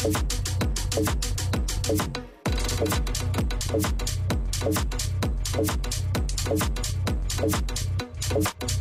Thank you.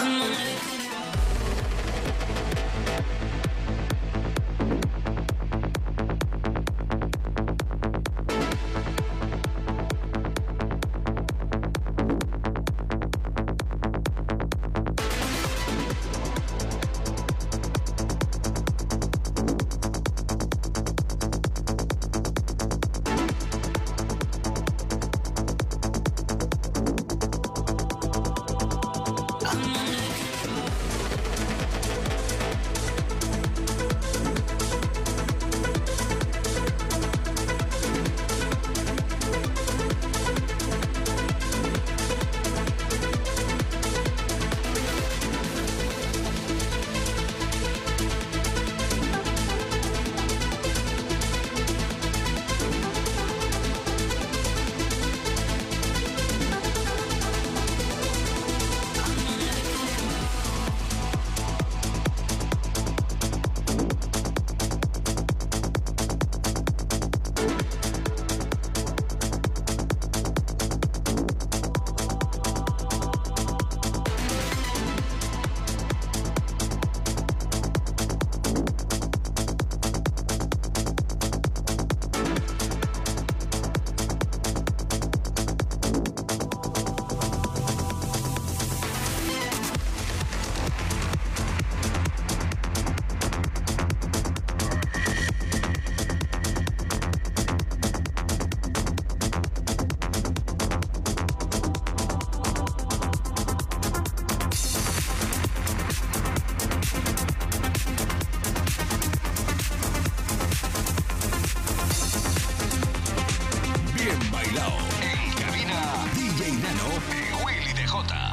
I'm Bueno, de Willy DJ.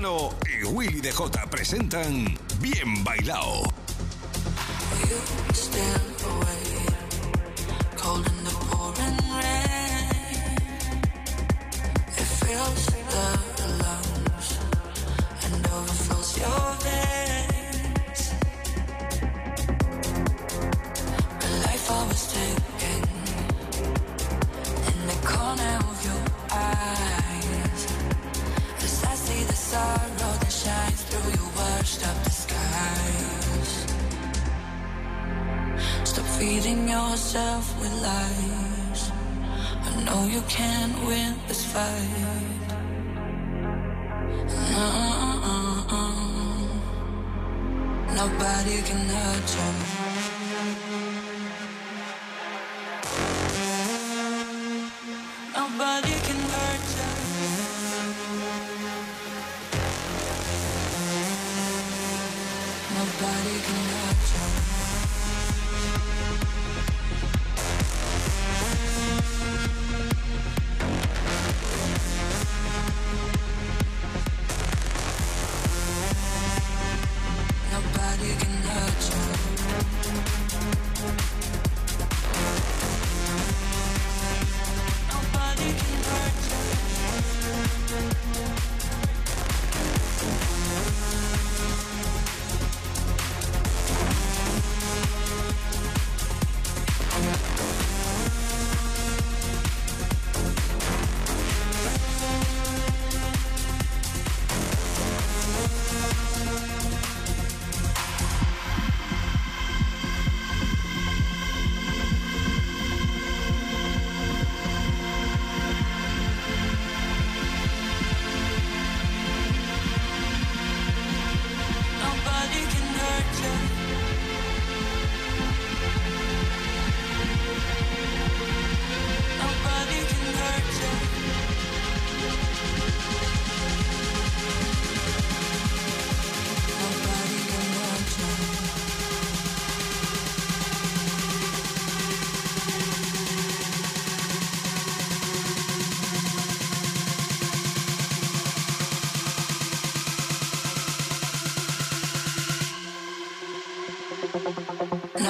Y Willy DJ presentan Bien Bailao.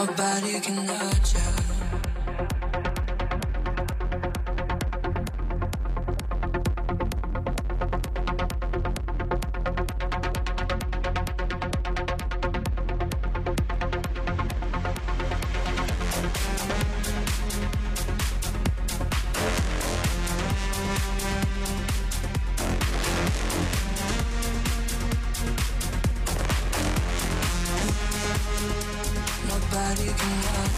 Nobody can hurt you. on.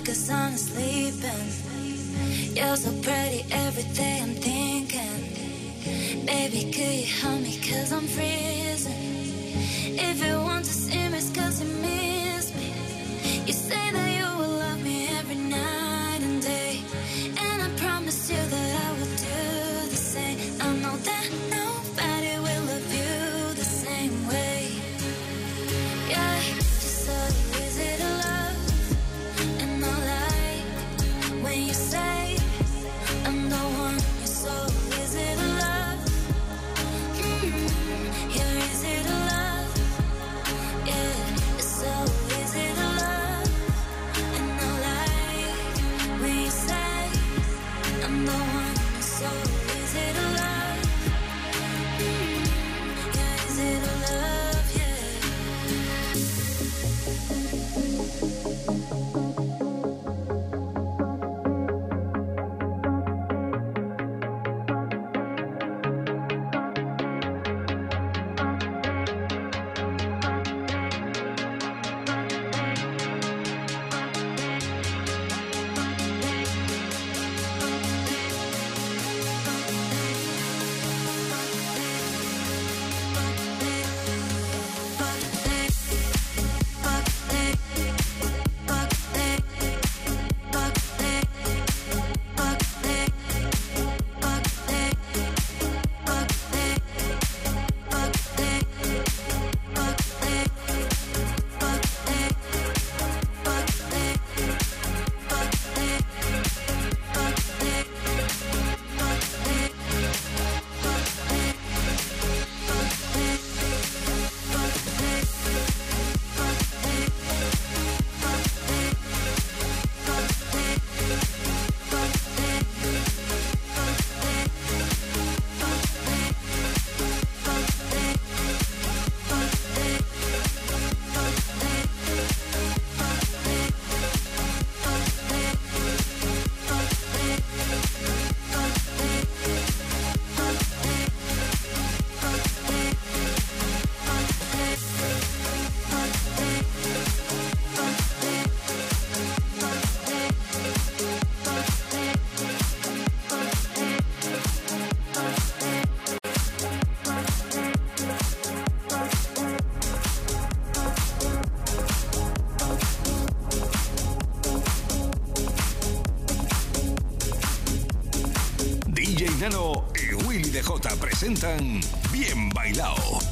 focus on sleeping. You're so pretty every day I'm thinking. Baby, could you help presentan Bien Bailao.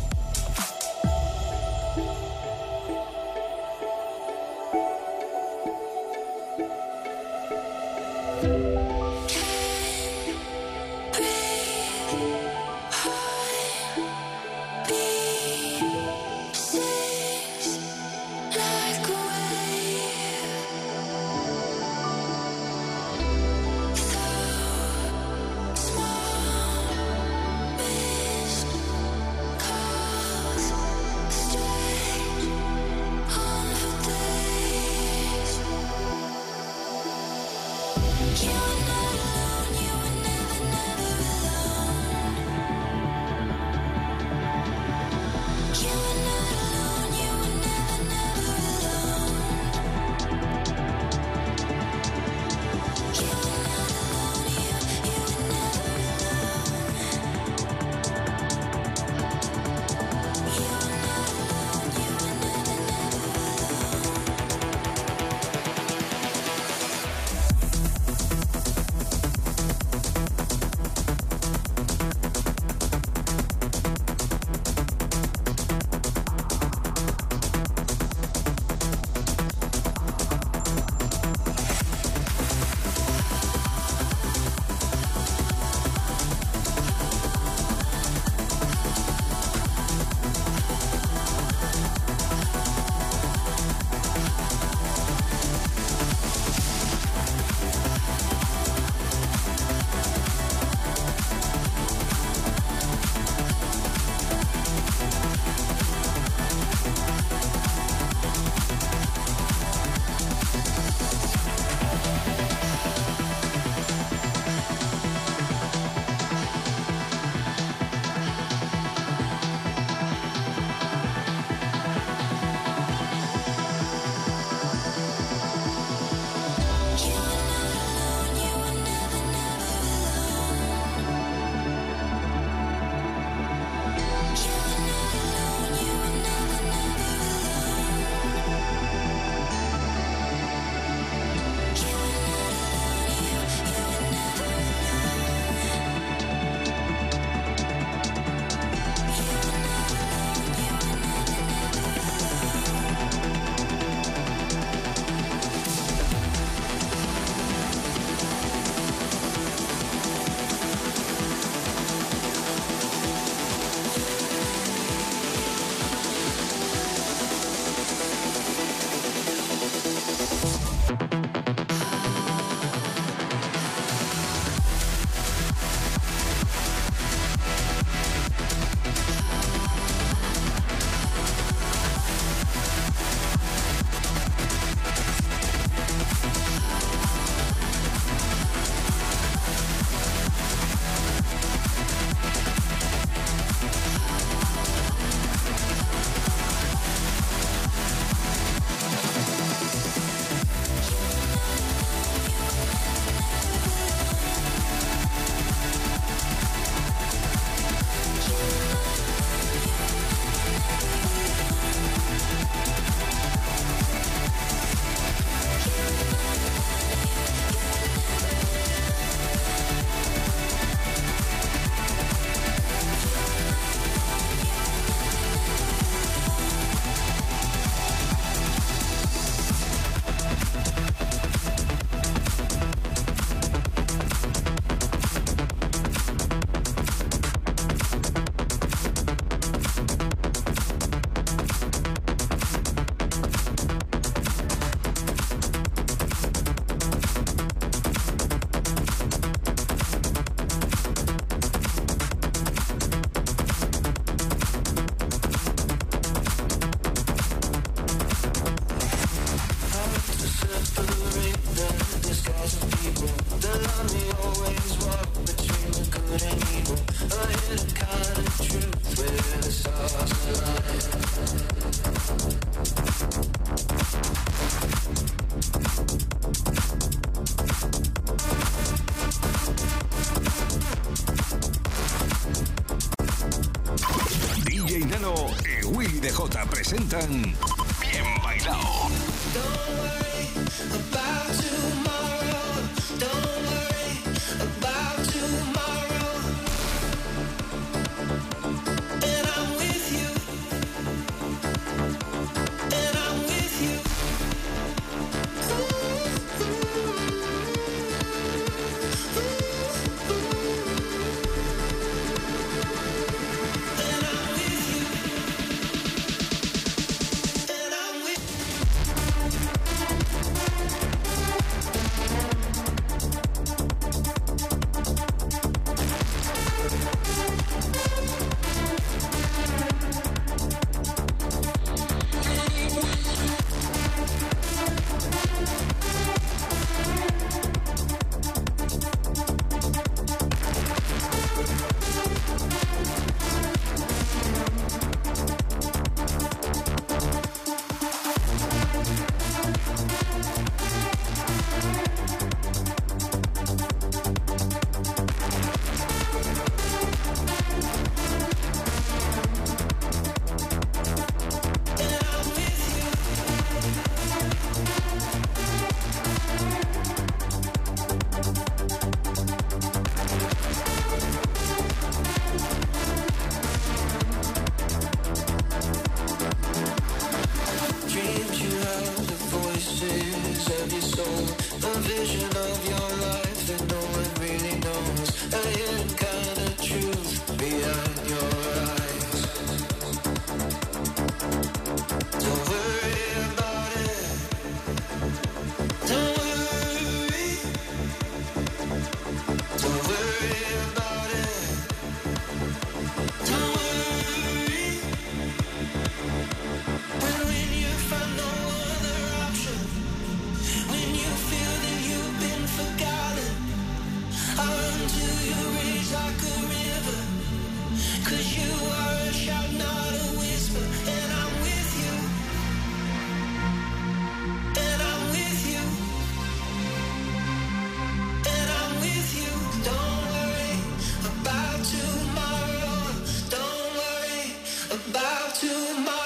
De 10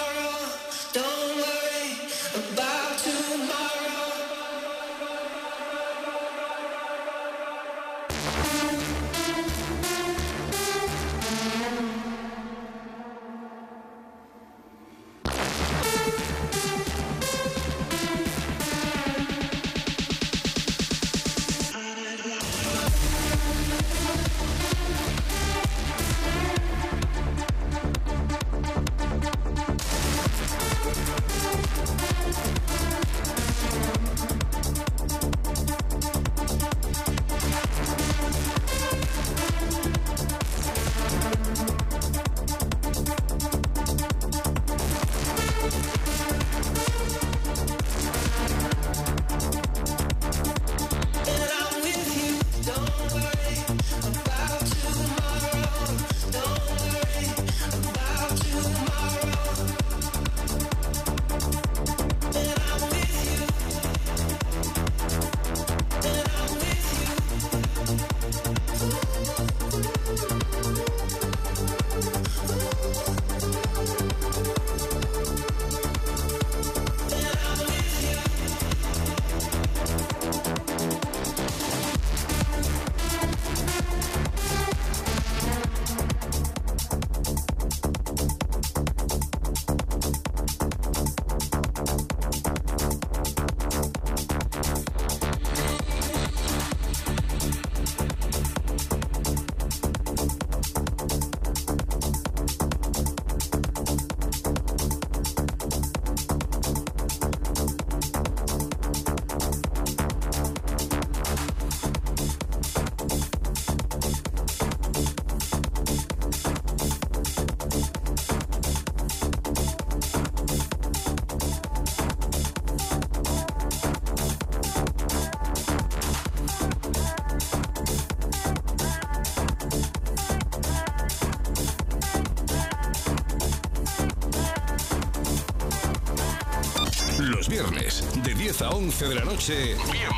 11 de la noche, bien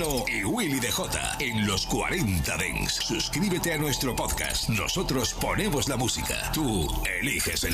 Y Willy DJ en los 40 Dents. Suscríbete a nuestro podcast. Nosotros ponemos la música. Tú eliges el